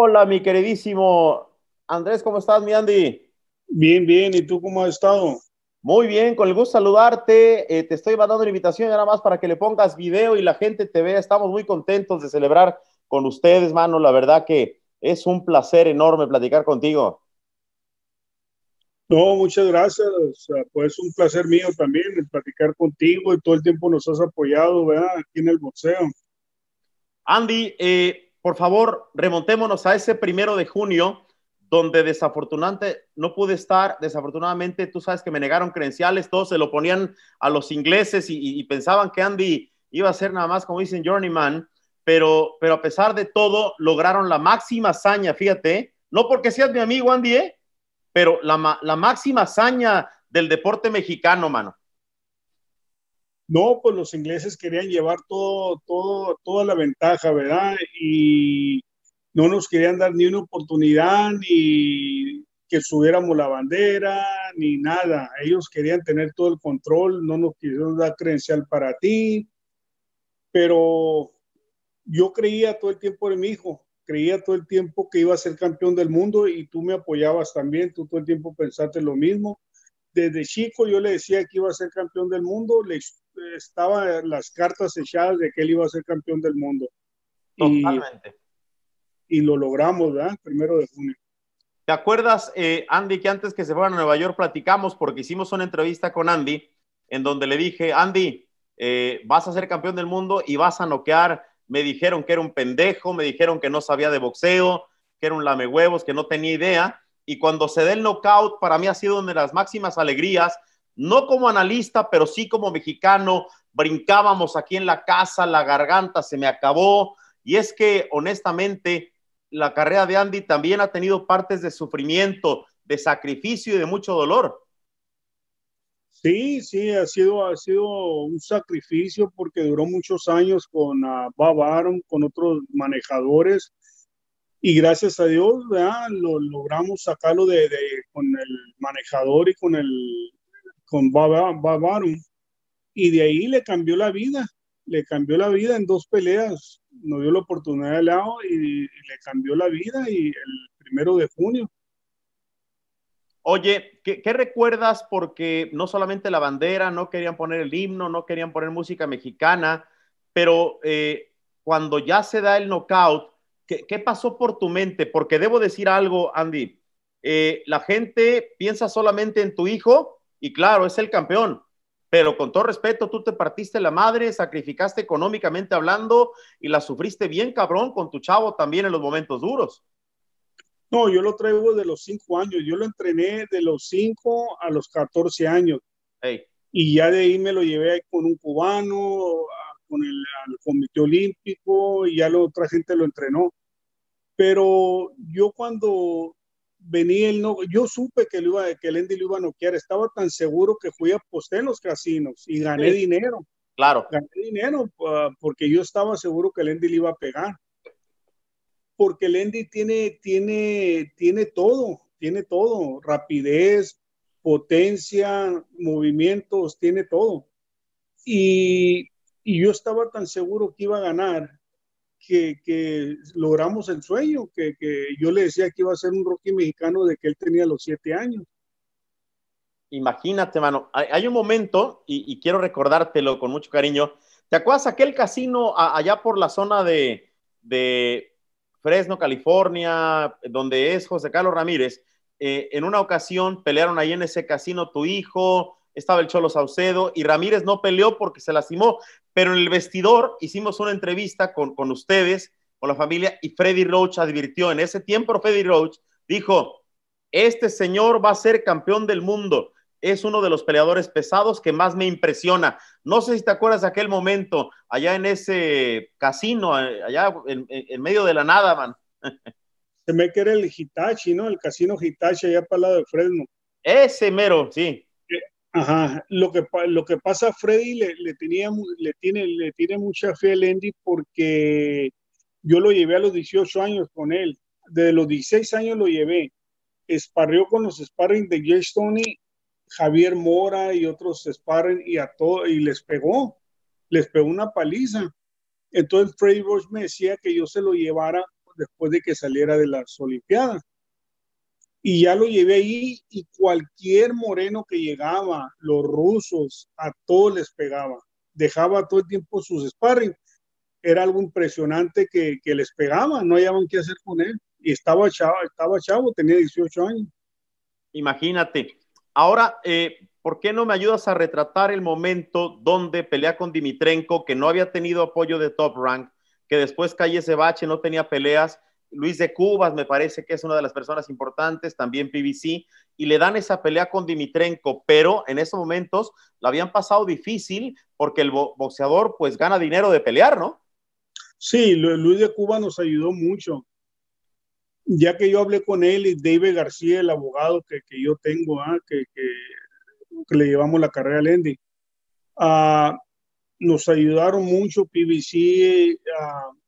Hola, mi queridísimo Andrés, ¿cómo estás, mi Andy? Bien, bien, ¿y tú cómo has estado? Muy bien, con el gusto saludarte. Eh, te estoy mandando una invitación nada más para que le pongas video y la gente te vea. Estamos muy contentos de celebrar con ustedes, mano. La verdad que es un placer enorme platicar contigo. No, muchas gracias. pues un placer mío también platicar contigo y todo el tiempo nos has apoyado, ¿verdad? Aquí en el boxeo. Andy, eh, por favor, remontémonos a ese primero de junio, donde desafortunadamente no pude estar. Desafortunadamente, tú sabes que me negaron credenciales, todos se lo ponían a los ingleses y, pensaban que Andy iba a ser nada más, como dicen, journeyman, pero, pero a pesar de todo, lograron la máxima hazaña, fíjate, no porque seas mi amigo, Andy, ¿eh? pero la, la máxima hazaña del deporte mexicano, mano. No, pues los ingleses querían llevar todo, todo, toda la ventaja, ¿verdad? Y no nos querían dar ni una oportunidad, ni que subiéramos la bandera, ni nada. Ellos querían tener todo el control, no nos quisieron dar credencial para ti, pero yo creía todo el tiempo en mi hijo creía todo el tiempo que iba a ser campeón del mundo y tú me apoyabas también, tú todo el tiempo pensaste lo mismo. Desde chico yo le decía que iba a ser campeón del mundo, le estaban las cartas echadas de que él iba a ser campeón del mundo. Totalmente. Y, lo logramos, ¿verdad? Primero de junio. ¿Te acuerdas, eh, Andy, que antes que se fueran a Nueva York platicamos porque hicimos una entrevista con Andy en donde le dije, Andy, eh, vas a ser campeón del mundo y vas a noquear me dijeron que era un pendejo, me dijeron que no sabía de boxeo, que era un lamehuevos, que no tenía idea. Y cuando se dé el knockout, para mí ha sido una de las máximas alegrías, no como analista, pero sí como mexicano. Brincábamos aquí en la casa, la garganta se me acabó. Y es que, honestamente, la carrera de Andy también ha tenido partes de sufrimiento, de sacrificio y de mucho dolor. Sí, sí, ha sido, ha sido un sacrificio porque duró muchos años con uh, con otros manejadores y gracias a Dios lo logramos sacarlo de, con el manejador y con el con y de ahí le cambió la vida, le cambió la vida en dos peleas, nos dio la oportunidad de lado y, y le cambió la vida y el primero de junio. Oye, ¿qué, recuerdas? Porque no solamente la bandera, no querían poner el himno, no querían poner música mexicana, pero eh, cuando ya se da el knockout, ¿qué, pasó por tu mente? Porque debo decir algo, Andy. Eh, la gente piensa solamente en tu hijo y claro, es el campeón, pero con todo respeto, tú te partiste la madre, sacrificaste económicamente hablando y la sufriste bien cabrón con tu chavo también en los momentos duros. No, yo lo traigo de los cinco años. Yo lo entrené de los cinco a los 14 años. Y ya de ahí me lo llevé con un cubano, con el Comité Olímpico, y ya la otra gente lo entrenó. Pero yo cuando venía el no, yo supe que, lo iba, que el Andy lo iba a noquear. Estaba tan seguro que fui a apostar en los casinos y gané dinero. Claro. Gané dinero ah, porque yo estaba seguro que el Andy le iba a pegar porque el Andy tiene, tiene, tiene todo, tiene todo, rapidez, potencia, movimientos, tiene todo. Y, yo estaba tan seguro que iba a ganar que, logramos el sueño, que, yo le decía que iba a ser un Rocky mexicano de que él tenía los siete años. Imagínate, mano, hay, un momento, y, quiero recordártelo con mucho cariño, ¿te acuerdas aquel casino allá por la zona de, de Fresno, California, donde es José Carlos Ramírez, eh, en una ocasión pelearon ahí en ese casino tu hijo, estaba el Cholo Saucedo y Ramírez no peleó porque se lastimó, pero en el vestidor hicimos una entrevista con, con ustedes, con la familia, y Freddy Roach advirtió, en ese tiempo Freddy Roach dijo, este señor va a ser campeón del mundo es uno de los peleadores pesados que más me impresiona. No sé si te acuerdas de aquel momento, allá en ese casino, allá en, medio de la nada, man. Se me que era el Hitachi, ¿no? El casino Hitachi allá para el lado de Fresno. Ese mero, sí. Ajá, lo que, lo que pasa Freddy le, tenía, le, tiene, le tiene mucha fe a Lendy porque yo lo llevé a los 18 años con él. Desde los 16 años lo llevé. Esparrió con los sparring de Jay Stoney Javier Mora y otros sparring y a todo, y les pegó, les pegó una paliza. Entonces Freddy Roach me decía que yo se lo llevara después de que saliera de las Olimpiadas. Y ya lo llevé ahí y cualquier moreno que llegaba, los rusos, a todos les pegaba. Dejaba todo el tiempo sus sparring. Era algo impresionante que, que les pegaba, no hallaban qué hacer con él. Y estaba chavo, estaba chavo, tenía 18 años. Imagínate. Ahora, eh, ¿por qué no me ayudas a retratar el momento donde pelea con Dimitrenko, que no había tenido apoyo de Top Rank, que después cae ese bache, no tenía peleas? Luis de Cubas me parece que es una de las personas importantes, también PBC, y le dan esa pelea con Dimitrenko, pero en esos momentos la habían pasado difícil porque el boxeador pues gana dinero de pelear, ¿no? Sí, Luis de Cuba nos ayudó mucho ya que yo hablé con él y David García, el abogado que, que yo tengo, ¿ah? que, que, le llevamos la carrera a Lendy, uh, nos ayudaron mucho PBC, uh,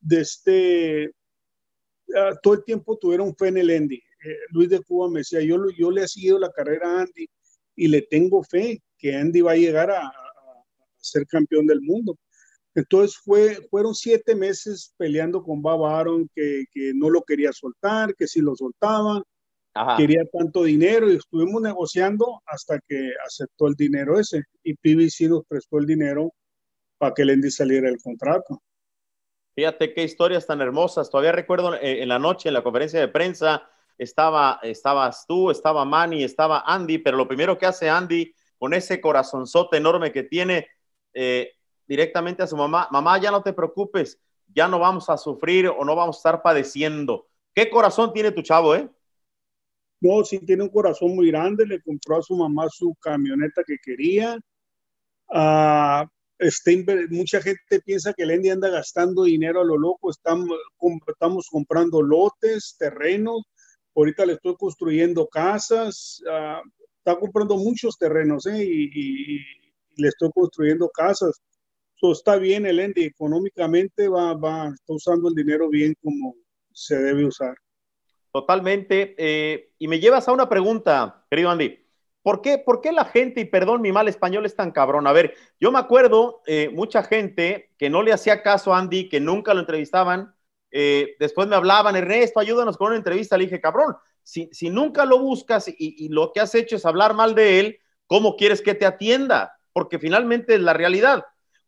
desde uh, todo el tiempo tuvieron fe en el Andy. Eh, Luis de Cuba me decía, yo, yo le he seguido la carrera a Andy y le tengo fe que Andy va a llegar a, a, a ser campeón del mundo. Entonces fue, fueron siete meses peleando con Bob Aaron, que, que no lo quería soltar, que si lo soltaba, quería tanto dinero y estuvimos negociando hasta que aceptó el dinero ese y PBC nos prestó el dinero para que Lendy saliera del contrato. Fíjate qué historias tan hermosas. Todavía recuerdo eh, en la noche, en la conferencia de prensa, estaba, estabas tú, estaba Manny, estaba Andy, pero lo primero que hace Andy con ese corazonzote enorme que tiene, eh, directamente a su mamá, mamá, ya no te preocupes, ya no vamos a sufrir o no vamos a estar padeciendo. ¿Qué corazón tiene tu chavo, eh? No, sí tiene un corazón muy grande, le compró a su mamá su camioneta que quería. Uh, este, mucha gente piensa que Lendy anda gastando dinero a lo loco, estamos, comprando lotes, terrenos, ahorita le estoy construyendo casas, uh, está comprando muchos terrenos ¿eh? y, le estoy construyendo casas está bien el Andy, económicamente va, va, está usando el dinero bien como se debe usar. Totalmente. Eh, y me llevas a una pregunta, querido Andy. ¿Por qué, ¿Por qué la gente, y perdón mi mal español, es tan cabrón? A ver, yo me acuerdo eh, mucha gente que no le hacía caso a Andy, que nunca lo entrevistaban. Eh, después me hablaban, Ernesto, ayúdanos con una entrevista. Le dije, cabrón, si, si nunca lo buscas y, y, lo que has hecho es hablar mal de él, ¿cómo quieres que te atienda? Porque finalmente es la realidad.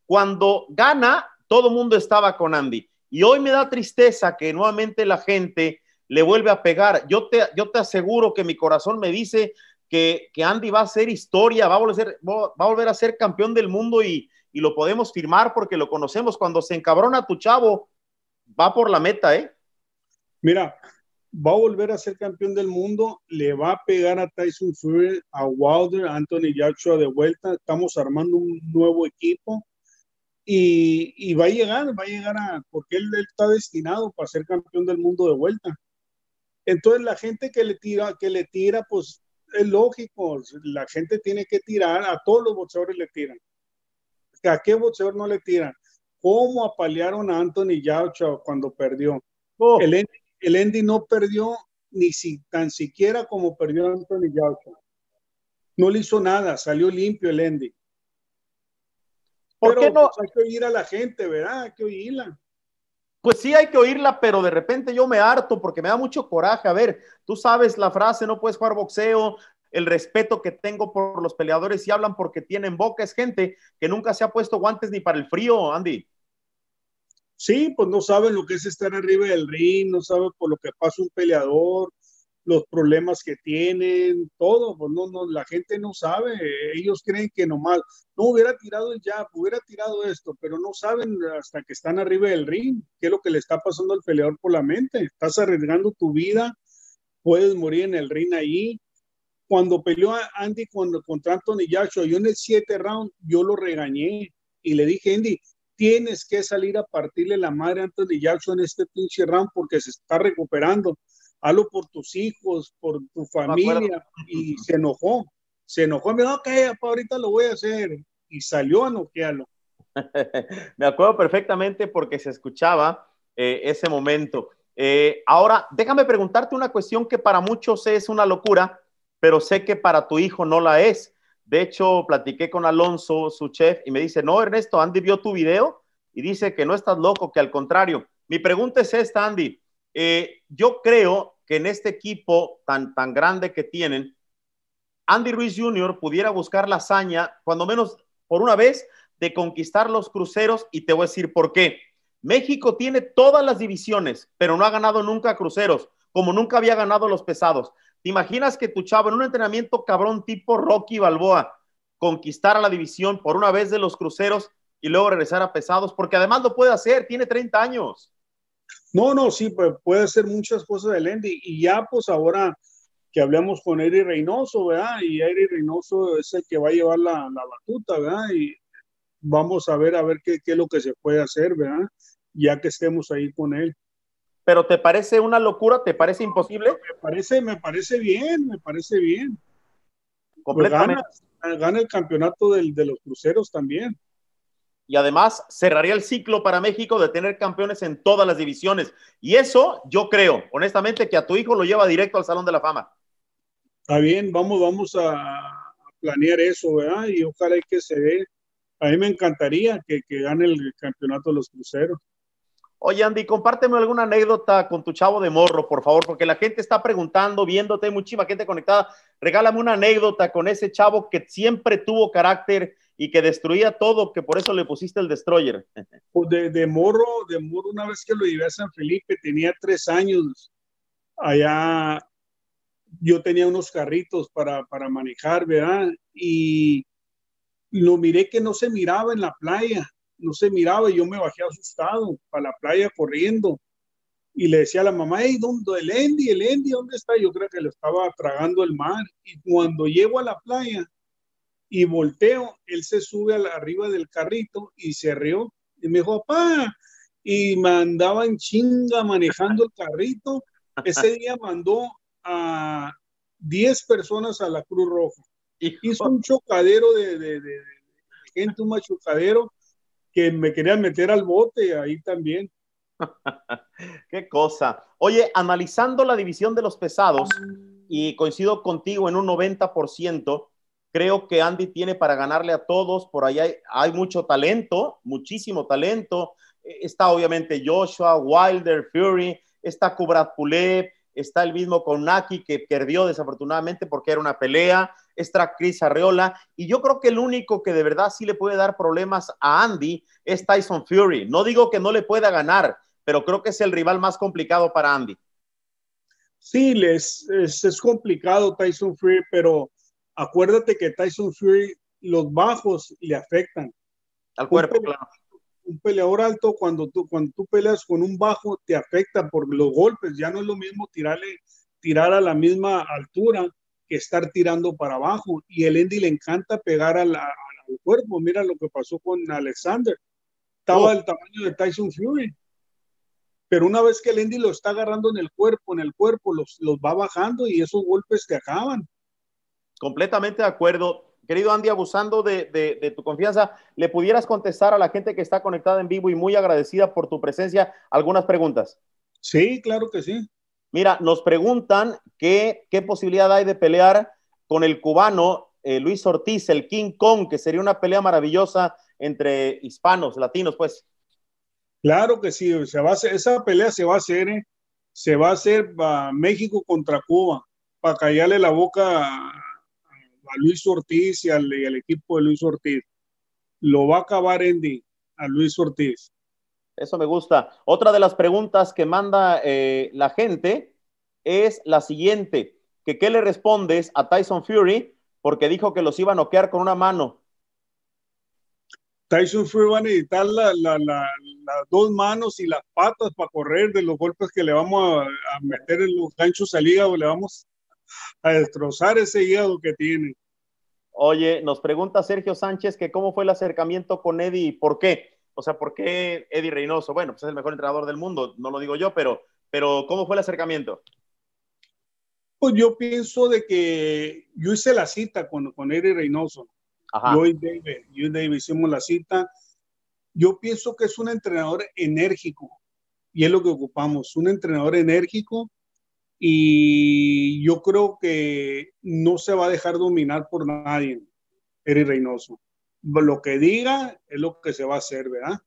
Cuando gana, todo mundo estaba con Andy. Y hoy me da tristeza que nuevamente la gente le vuelve a pegar. Yo te, yo te aseguro que mi corazón me dice que, Andy va a ser historia, va a, volver, a volver a ser campeón del mundo y, lo podemos firmar porque lo conocemos. Cuando se encabrona tu chavo, va por la meta, ¿eh? Mira, va a volver a ser campeón del mundo, le va a pegar a Tyson Fury, a Wilder, Anthony Joshua de vuelta. Estamos armando un nuevo equipo y, y, va a llegar, va a llegar a, porque él, él, está destinado para ser campeón del mundo de vuelta. Entonces la gente que le tira, que le tira, pues es lógico, la gente tiene que tirar, a todos los boxeadores le tiran. ¿A qué boxeador no le tiran? ¿Cómo apalearon a Anthony Yaucha cuando perdió? Oh. El, Andy, el Andy no perdió ni si, tan siquiera como perdió Anthony Yaucha. No le hizo nada, salió limpio el Andy. ¿Por pero, qué no? Pues, hay que oír a la gente, ¿verdad? Hay que oírla. Pues sí, hay que oírla, pero de repente yo me harto porque me da mucho coraje. A ver, tú sabes la frase, no puedes jugar boxeo, el respeto que tengo por los peleadores y hablan porque tienen boca, es gente que nunca se ha puesto guantes ni para el frío, Andy. Sí, pues no saben lo que es estar arriba del ring, no saben por lo que pasa un peleador, los problemas que tienen, todo, pues no, no, la gente no sabe, ellos creen que nomás, no hubiera tirado el jab, hubiera tirado esto, pero no saben hasta que están arriba del ring, qué es lo que le está pasando al peleador por la mente, estás arriesgando tu vida, puedes morir en el ring ahí. Cuando peleó a Andy cuando, contra Anthony Joshua, yo en el 7 round, yo lo regañé y le dije, Andy, tienes que salir a partirle la madre a Anthony Joshua en este pinche round porque se está recuperando hazlo por tus hijos, por tu familia, y se enojó, se enojó, me dijo, ok, ahorita lo voy a hacer, y salió a noquearlo. me acuerdo perfectamente porque se escuchaba eh, ese momento. Eh, ahora, déjame preguntarte una cuestión que para muchos es una locura, pero sé que para tu hijo no la es. De hecho, platiqué con Alonso, su chef, y me dice, no, Ernesto, Andy vio tu video y dice que no estás loco, que al contrario. Mi pregunta es esta, Andy Eh, yo creo que en este equipo tan, tan grande que tienen, Andy Ruiz Jr. pudiera buscar la hazaña, cuando menos por una vez, de conquistar los cruceros y te voy a decir por qué. México tiene todas las divisiones, pero no ha ganado nunca cruceros, como nunca había ganado los pesados. ¿Te imaginas que tu chavo en un entrenamiento cabrón tipo Rocky Balboa conquistara la división por una vez de los cruceros y luego regresar a pesados? Porque además lo puede hacer, tiene 30 años. No, no, sí, puede hacer muchas cosas de Lendy y ya pues ahora que hablamos con Eri Reynoso, ¿verdad? Y Eri Reynoso es el que va a llevar la, la batuta, ¿verdad? Y vamos a ver a ver qué, qué, es lo que se puede hacer, ¿verdad? Ya que estemos ahí con él. ¿Pero te parece una locura? ¿Te parece imposible? Me parece, me parece bien, me parece bien. Pues Completamente. Pues gana, el campeonato del, de los cruceros también. Y además cerraría el ciclo para México de tener campeones en todas las divisiones. Y eso yo creo, honestamente, que a tu hijo lo lleva directo al Salón de la Fama. Está bien, vamos, vamos a planear eso, ¿verdad? Y ojalá que se dé a mí me encantaría que, que gane el campeonato de los cruceros. Oye, Andy, compárteme alguna anécdota con tu chavo de morro, por favor, porque la gente está preguntando, viéndote, muchísima gente conectada. Regálame una anécdota con ese chavo que siempre tuvo carácter y que destruía todo, que por eso le pusiste el destroyer. Pues de, de morro, de morro, una vez que lo llevé a San Felipe, tenía tres años. Allá yo tenía unos carritos para, para manejar, ¿verdad? Y lo miré que no se miraba en la playa, no se miraba y yo me bajé asustado para la playa corriendo y le decía a la mamá, hey, ¿dónde el Andy? ¿El Andy dónde está? Yo creo que lo estaba tragando el mar y cuando llego a la playa y volteo, él se sube a la, arriba del carrito y se rió y me dijo, papá, y me andaba en chinga manejando el carrito. Ese día mandó a 10 personas a la Cruz Roja. Hizo un chocadero de, de, de, gente, un machucadero que me querían meter al bote ahí también. Qué cosa. Oye, analizando la división de los pesados, y coincido contigo en un 90%, creo que Andy tiene para ganarle a todos. Por ahí hay, mucho talento, muchísimo talento. Está obviamente Joshua, Wilder, Fury, está Kubrat Pulev, está el mismo con Naki que perdió desafortunadamente porque era una pelea, está Chris Arreola, y yo creo que el único que de verdad sí le puede dar problemas a Andy es Tyson Fury. No digo que no le pueda ganar, pero creo que es el rival más complicado para Andy. Sí, les, es, es complicado Tyson Fury, pero acuérdate que Tyson Fury, los bajos le afectan. Al cuerpo, claro un peleador alto, cuando tú, cuando tú peleas con un bajo, te afecta por los golpes. Ya no es lo mismo tirarle, tirar a la misma altura que estar tirando para abajo. Y el Andy le encanta pegar al, cuerpo. Mira lo que pasó con Alexander. Estaba del tamaño de Tyson Fury. Pero una vez que el Andy lo está agarrando en el cuerpo, en el cuerpo, los, los va bajando y esos golpes te acaban. Completamente de acuerdo querido Andy, abusando de, tu confianza, ¿le pudieras contestar a la gente que está conectada en vivo y muy agradecida por tu presencia algunas preguntas? Sí, claro que sí. Mira, nos preguntan qué posibilidad hay de pelear con el cubano eh, Luis Ortiz, el King Kong, que sería una pelea maravillosa entre hispanos, latinos, pues. Claro que sí, se va a esa pelea se va a hacer, ¿eh? se va a hacer para México contra Cuba, para callarle la boca a Luis Ortiz y al, equipo de Luis Ortiz. Lo va a acabar Andy a Luis Ortiz. Eso me gusta. Otra de las preguntas que manda eh, la gente es la siguiente, que qué le respondes a Tyson Fury porque dijo que los iba a noquear con una mano. Tyson Fury va a necesitar las dos manos y las patas para correr de los golpes que le vamos a, meter en los ganchos al hígado, le vamos a destrozar ese hígado que tiene. Oye, nos pregunta Sergio Sánchez que cómo fue el acercamiento con Eddie y por qué. O sea, ¿por qué Eddie Reynoso? Bueno, pues es el mejor entrenador del mundo, no lo digo yo, pero, pero ¿cómo fue el acercamiento? Pues yo pienso de que yo hice la cita con, con Eddie Reynoso. Yo y David, yo y David hicimos la cita. Yo pienso que es un entrenador enérgico y es lo que ocupamos, un entrenador enérgico y yo creo que no se va a dejar dominar por nadie, Eri Reynoso. Lo que diga es lo que se va a hacer, ¿verdad?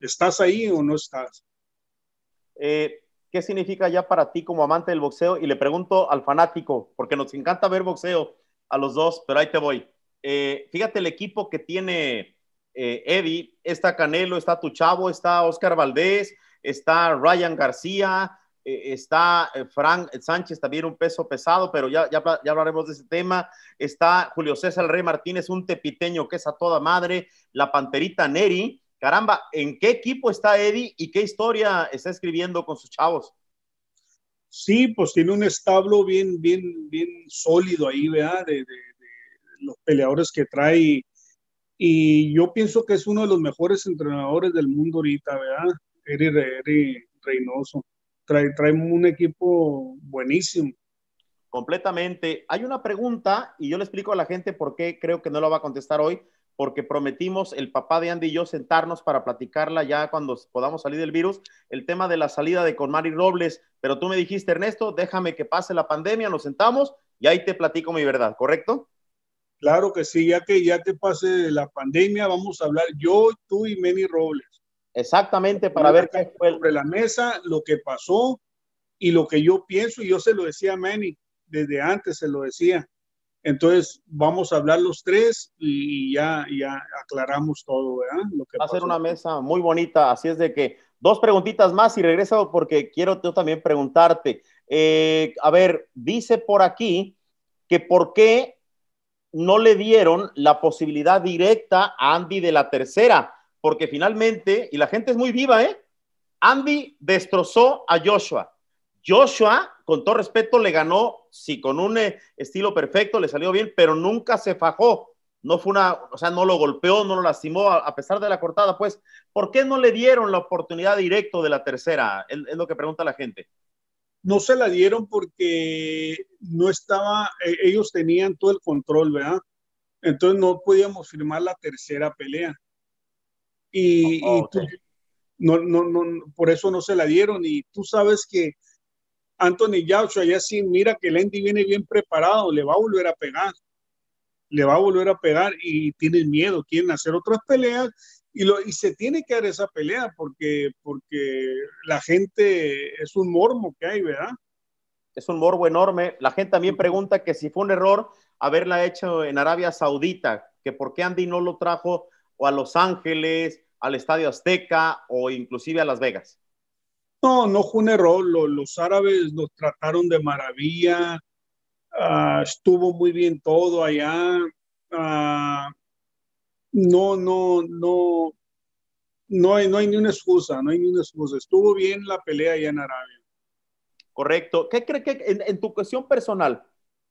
¿Estás ahí o no estás? Eh, ¿qué significa ya para ti como amante del boxeo? Y le pregunto al fanático, porque nos encanta ver boxeo a los dos, pero ahí te voy. Eh, fíjate el equipo que tiene eh, Eddie, está Canelo, está tu chavo, está Oscar Valdés, está Ryan García, está Frank Sánchez, también un peso pesado, pero ya, ya, hablaremos de ese tema. Está Julio César Rey Martínez, un tepiteño que es a toda madre, la panterita Neri, caramba, ¿en qué equipo está Eddie y qué historia está escribiendo con sus chavos? Sí, pues tiene un establo bien, bien, bien sólido ahí, ¿verdad? De, los peleadores que trae. Y yo pienso que es uno de los mejores entrenadores del mundo ahorita, ¿verdad? Eddie, Reynoso. Trae, trae un equipo buenísimo. Completamente. Hay una pregunta y yo le explico a la gente por qué creo que no la va a contestar hoy porque prometimos el papá de Andy y yo sentarnos para platicarla ya cuando podamos salir del virus, el tema de la salida de Conmari Robles, pero tú me dijiste, Ernesto, déjame que pase la pandemia, nos sentamos y ahí te platico mi verdad, ¿correcto? Claro que sí, ya que ya que pase la pandemia, vamos a hablar yo, tú y Manny Robles. Exactamente, para ver qué fue. Sobre la mesa, lo que pasó y lo que yo pienso, y yo se lo decía a Manny, desde antes se lo decía entonces, vamos a hablar los tres y ya, ya aclaramos todo, ¿verdad? Lo que Va a ser una mesa muy bonita, así es de que dos preguntitas más y regreso porque quiero yo también preguntarte. Eh, a ver, dice por aquí que por qué no le dieron la posibilidad directa a Andy de la tercera, porque finalmente, y la gente es muy viva, ¿eh? Andy destrozó a Joshua. Joshua, con todo respeto, le ganó, sí, con un eh, estilo perfecto, le salió bien, pero nunca se fajó. No fue una, o sea, no lo golpeó, no lo lastimó, a, pesar de la cortada. Pues, ¿por qué no le dieron la oportunidad directo de la tercera? Es, lo que pregunta la gente. No se la dieron porque no estaba, e, ellos tenían todo el control, ¿verdad? Entonces no podíamos firmar la tercera pelea. Y, oh, no, no, no, por eso no se la dieron. Y tú sabes que Anthony Joshua ya sí mira que Lendy viene bien preparado, le va a volver a pegar, le va a volver a pegar y tienen miedo, quieren hacer otras peleas y, lo, y se tiene que dar esa pelea porque, porque la gente es un mormo que hay, ¿verdad? Es un morbo enorme. La gente también pregunta que si fue un error haberla hecho en Arabia Saudita, que por qué Andy no lo trajo o a Los Ángeles, al Estadio Azteca o inclusive a Las Vegas. No, no fue un error. Los, árabes nos trataron de maravilla. Ah, estuvo muy bien todo allá. Ah, no, no, no, no hay, no hay ni una excusa, no hay ni una excusa. Estuvo bien la pelea allá en Arabia. Correcto. ¿Qué cree que en, tu cuestión personal?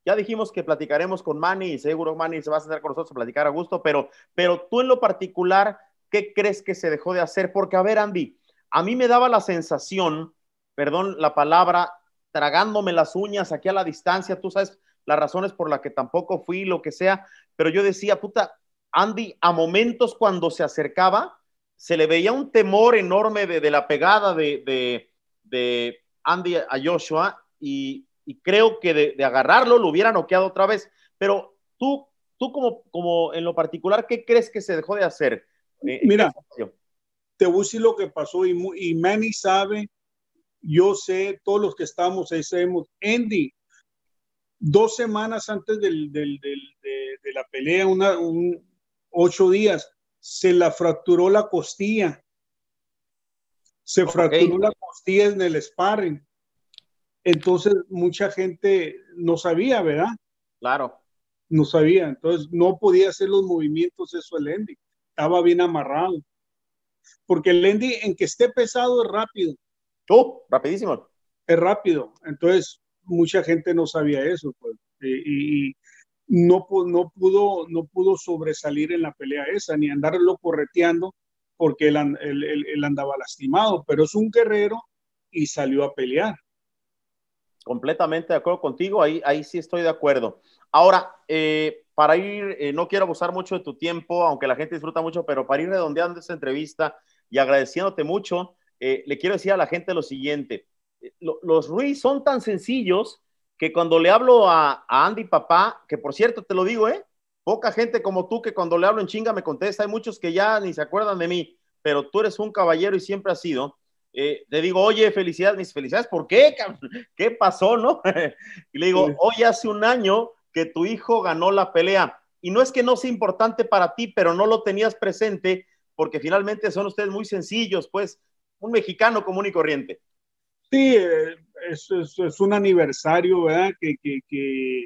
Ya dijimos que platicaremos con Manny y seguro Manny se va a sentar con nosotros a platicar a gusto, pero, pero tú en lo particular, ¿qué crees que se dejó de hacer? Porque, a ver, Andy, a mí me daba la sensación, perdón la palabra, tragándome las uñas aquí a la distancia, tú sabes las razones por las que tampoco fui, lo que sea, pero yo decía, puta, Andy, a momentos cuando se acercaba, se le veía un temor enorme de, la pegada de, Andy a Joshua y, creo que de, agarrarlo lo hubiera noqueado otra vez, pero tú, tú como, como en lo particular, ¿qué crees que se dejó de hacer? Eh, Mira, te voy a decir lo que pasó y, y Manny sabe, yo sé, todos los que estamos ahí sabemos, Andy, dos semanas antes del, del, de, la pelea, una, un, ocho días, se la fracturó la costilla. Se fracturó la costilla en el sparring. Entonces, mucha gente no sabía, ¿verdad? Claro. No sabía. Entonces, no podía hacer los movimientos eso el Andy. Estaba bien amarrado porque el Lendy en que esté pesado es rápido. Oh, rapidísimo. Es rápido. Entonces, mucha gente no sabía eso, pues. Y, no, no, pudo, no pudo sobresalir en la pelea esa, ni andarlo correteando, porque él, él, andaba lastimado, pero es un guerrero y salió a pelear. Completamente de acuerdo contigo, ahí, ahí sí estoy de acuerdo. Ahora, eh, para ir, eh, no quiero abusar mucho de tu tiempo, aunque la gente disfruta mucho, pero para ir redondeando esta entrevista, y agradeciéndote mucho, eh, le quiero decir a la gente lo siguiente. Los Ruiz son tan sencillos que cuando le hablo a, Andy Papá, que por cierto te lo digo, ¿eh? Poca gente como tú que cuando le hablo en chinga me contesta, hay muchos que ya ni se acuerdan de mí, pero tú eres un caballero y siempre has sido. Eh, le digo, oye, felicidades, mis felicidades, ¿por qué? ¿Qué pasó, no? y le digo, hoy hace un año que tu hijo ganó la pelea. Y no es que no sea importante para ti, pero no lo tenías presente porque finalmente son ustedes muy sencillos, pues, un mexicano común y corriente. Sí, eh, es, es, un aniversario, ¿verdad? Que, que, que,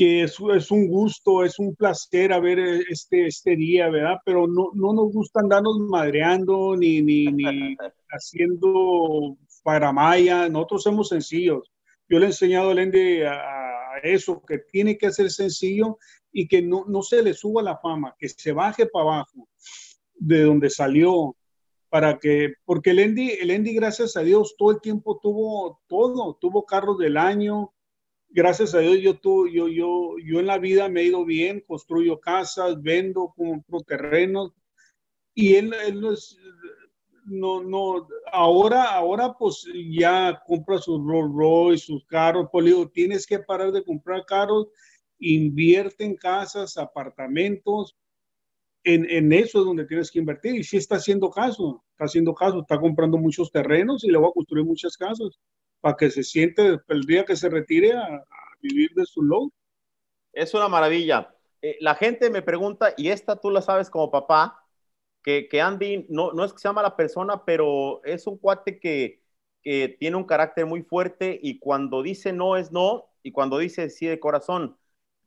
que es, es, un gusto, es un placer haber este, este día, ¿verdad? Pero no, no nos gusta andarnos madreando ni, ni, ni haciendo paramaya, nosotros somos sencillos. Yo le he enseñado a Lende a, a, eso, que tiene que ser sencillo y que no, no se le suba la fama, que se baje para abajo de donde salió, para que, porque el Endy, el Endy, gracias a Dios, todo el tiempo tuvo todo, tuvo carros del año, gracias a Dios yo, tu, yo, yo, yo en la vida me he ido bien, construyo casas, vendo, compro terrenos, y él, él no es, no, ahora, ahora pues ya compra sus Rolls Royce, sus carros, pues digo, tienes que parar de comprar carros, invierte en casas, apartamentos, en, en, eso es donde tienes que invertir. Y si está haciendo caso, está haciendo caso, está comprando muchos terrenos y le va a construir muchas casas para que se siente el día que se retire a, vivir de su load. Es una maravilla. Eh, la gente me pregunta, y esta tú la sabes como papá, que, que Andy no, no es que sea mala persona, pero es un cuate que, que tiene un carácter muy fuerte y cuando dice no es no y cuando dice sí de corazón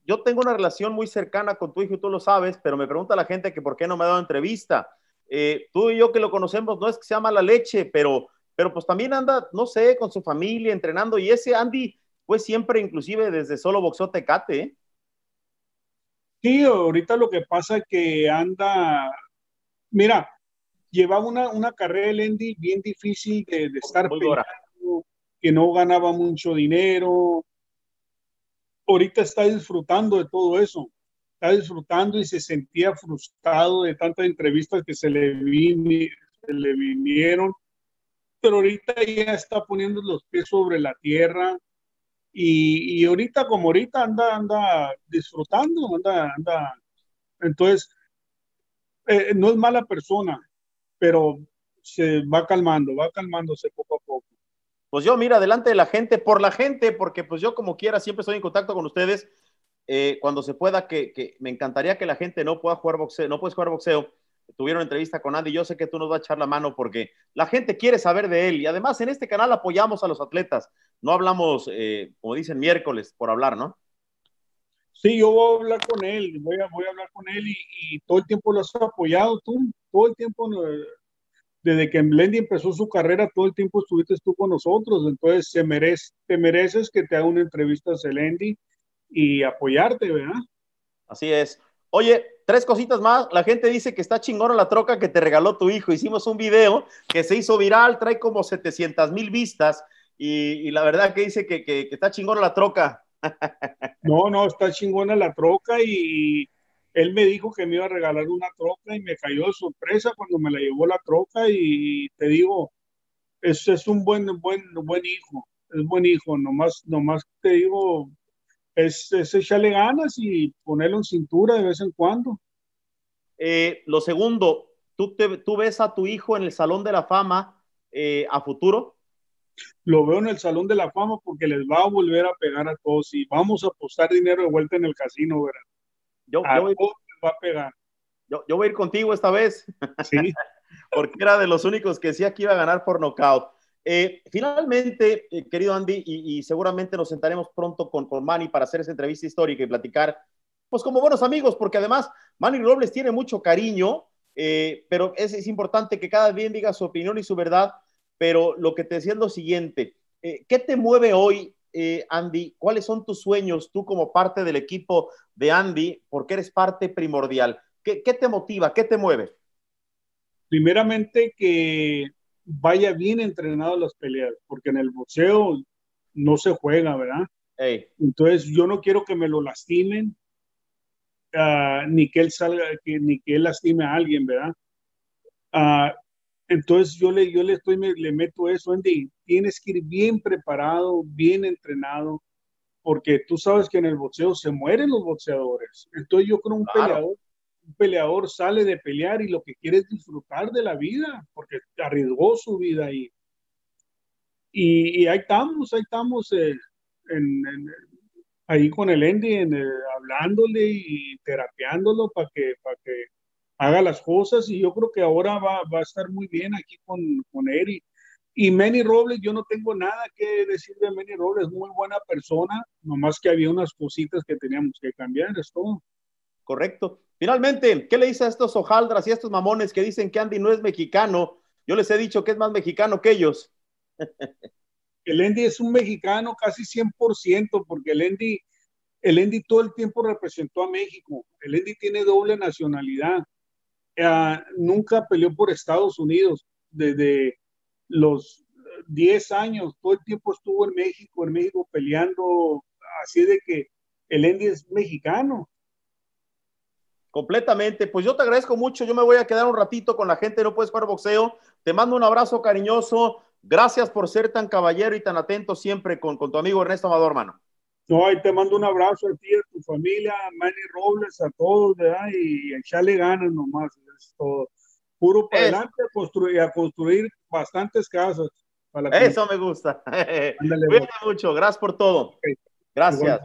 yo tengo una relación muy cercana con tu hijo y tú lo sabes, pero me pregunta la gente que por qué no me ha dado entrevista. Eh, tú y yo que lo conocemos, no es que sea mala leche, pero, pero pues también anda, no sé, con su familia, entrenando. Y ese Andy, pues siempre, inclusive desde solo boxeo tecate. ¿eh? Sí, ahorita lo que pasa es que anda, mira, llevaba una, una carrera el Andy bien difícil de, de estar peleando, que no ganaba mucho dinero, ahorita está disfrutando de todo eso, está disfrutando y se sentía frustrado de tantas entrevistas que se le, se le vinieron, pero ahorita ya está poniendo los pies sobre la tierra. Y, y ahorita como ahorita anda, anda disfrutando, anda, anda, entonces eh, no es mala persona, pero se va calmando, va calmándose poco a poco. Pues yo, mira, delante de la gente, por la gente, porque pues yo como quiera siempre estoy en contacto con ustedes, eh, cuando se pueda, que, que, me encantaría que la gente no pueda jugar boxeo, no puedes jugar boxeo. Tuvieron entrevista con Andy, yo sé que tú nos vas a echar la mano porque la gente quiere saber de él y además en este canal apoyamos a los atletas, no hablamos, eh, como dicen, miércoles por hablar, ¿no? Sí, yo voy a hablar con él, voy a, voy a hablar con él y, y todo el tiempo lo has apoyado tú, todo el tiempo desde que Lendy empezó su carrera, todo el tiempo estuviste tú con nosotros, entonces se merece, te mereces que te haga una entrevista a Lendy y apoyarte, ¿verdad? Así es. Oye, tres cositas más. La gente dice que está chingona la troca que te regaló tu hijo. Hicimos un video que se hizo viral, trae como 700 mil vistas y, la verdad que dice que está chingona la troca. No, no, está chingona la troca y, él me dijo que me iba a regalar una troca y me cayó de sorpresa cuando me la llevó la troca y te digo, es, es un buen, buen, buen hijo, es buen hijo, nomás, nomás te digo, es, es echarle ganas y ponerlo en cintura de vez en cuando. Eh, lo segundo, ¿tú, te, ¿tú ves a tu hijo en el Salón de la Fama eh, a futuro? Lo veo en el Salón de la Fama porque les va a volver a pegar a todos y vamos a apostar dinero de vuelta en el casino, ¿verdad? Yo, yo, voy, va a pegar. Yo, yo, voy a ir contigo esta vez. Sí. Porque era de los únicos que decía que iba a ganar por nocaut. Eh, finalmente, eh, querido Andy, y, y, seguramente nos sentaremos pronto con, con Manny para hacer esa entrevista histórica y platicar, pues como buenos amigos, porque además Manny Robles tiene mucho cariño, eh, pero es, es, importante que cada bien diga su opinión y su verdad. Pero lo que te decía es lo siguiente: eh, ¿qué te mueve hoy eh, Andy, ¿cuáles son tus sueños tú como parte del equipo de Andy? Porque eres parte primordial. ¿Qué, qué te motiva? ¿Qué te mueve? Primeramente que vaya bien entrenado a las peleas, porque en el boxeo no se juega, ¿verdad? Hey. Entonces yo no quiero que me lo lastimen, uh, ni que él salga, que, ni que él lastime a alguien, ¿verdad? Uh, entonces yo le, yo le estoy, me, le meto eso, Andy, tienes que ir bien preparado, bien entrenado, porque tú sabes que en el boxeo se mueren los boxeadores. Entonces yo creo un claro. peleador, un peleador sale de pelear y lo que quiere es disfrutar de la vida, porque arriesgó su vida ahí. Y, ahí estamos, ahí estamos eh, ahí con el Andy, hablándole y terapeándolo para que, para que haga las cosas. Y yo creo que ahora va, va a estar muy bien aquí con, con Eric. Y Manny Robles, yo no tengo nada que decir de Manny Robles, muy buena persona, nomás que había unas cositas que teníamos que cambiar, es todo. Correcto. Finalmente, ¿qué le dice a estos hojaldras y a estos mamones que dicen que Andy no es mexicano? Yo les he dicho que es más mexicano que ellos. el Andy es un mexicano casi 100%, porque el Andy, el Andy todo el tiempo representó a México. El Andy tiene doble nacionalidad. Eh, nunca peleó por Estados Unidos. Desde los 10 años, todo el tiempo estuvo en México, en México peleando. Así de que el Andy es mexicano. Completamente. Pues yo te agradezco mucho. Yo me voy a quedar un ratito con la gente No Puedes Jugar Boxeo. Te mando un abrazo cariñoso. Gracias por ser tan caballero y tan atento siempre con, tu amigo Ernesto Amador, hermano. No, y te mando un abrazo a ti, a tu familia, a Manny Robles, a todos, ¿verdad? Y, echarle ganas nomás, es todo. Puro para adelante a construir, a construir bastantes casas. Eso me gusta. Cuídate mucho, gracias por todo. Gracias.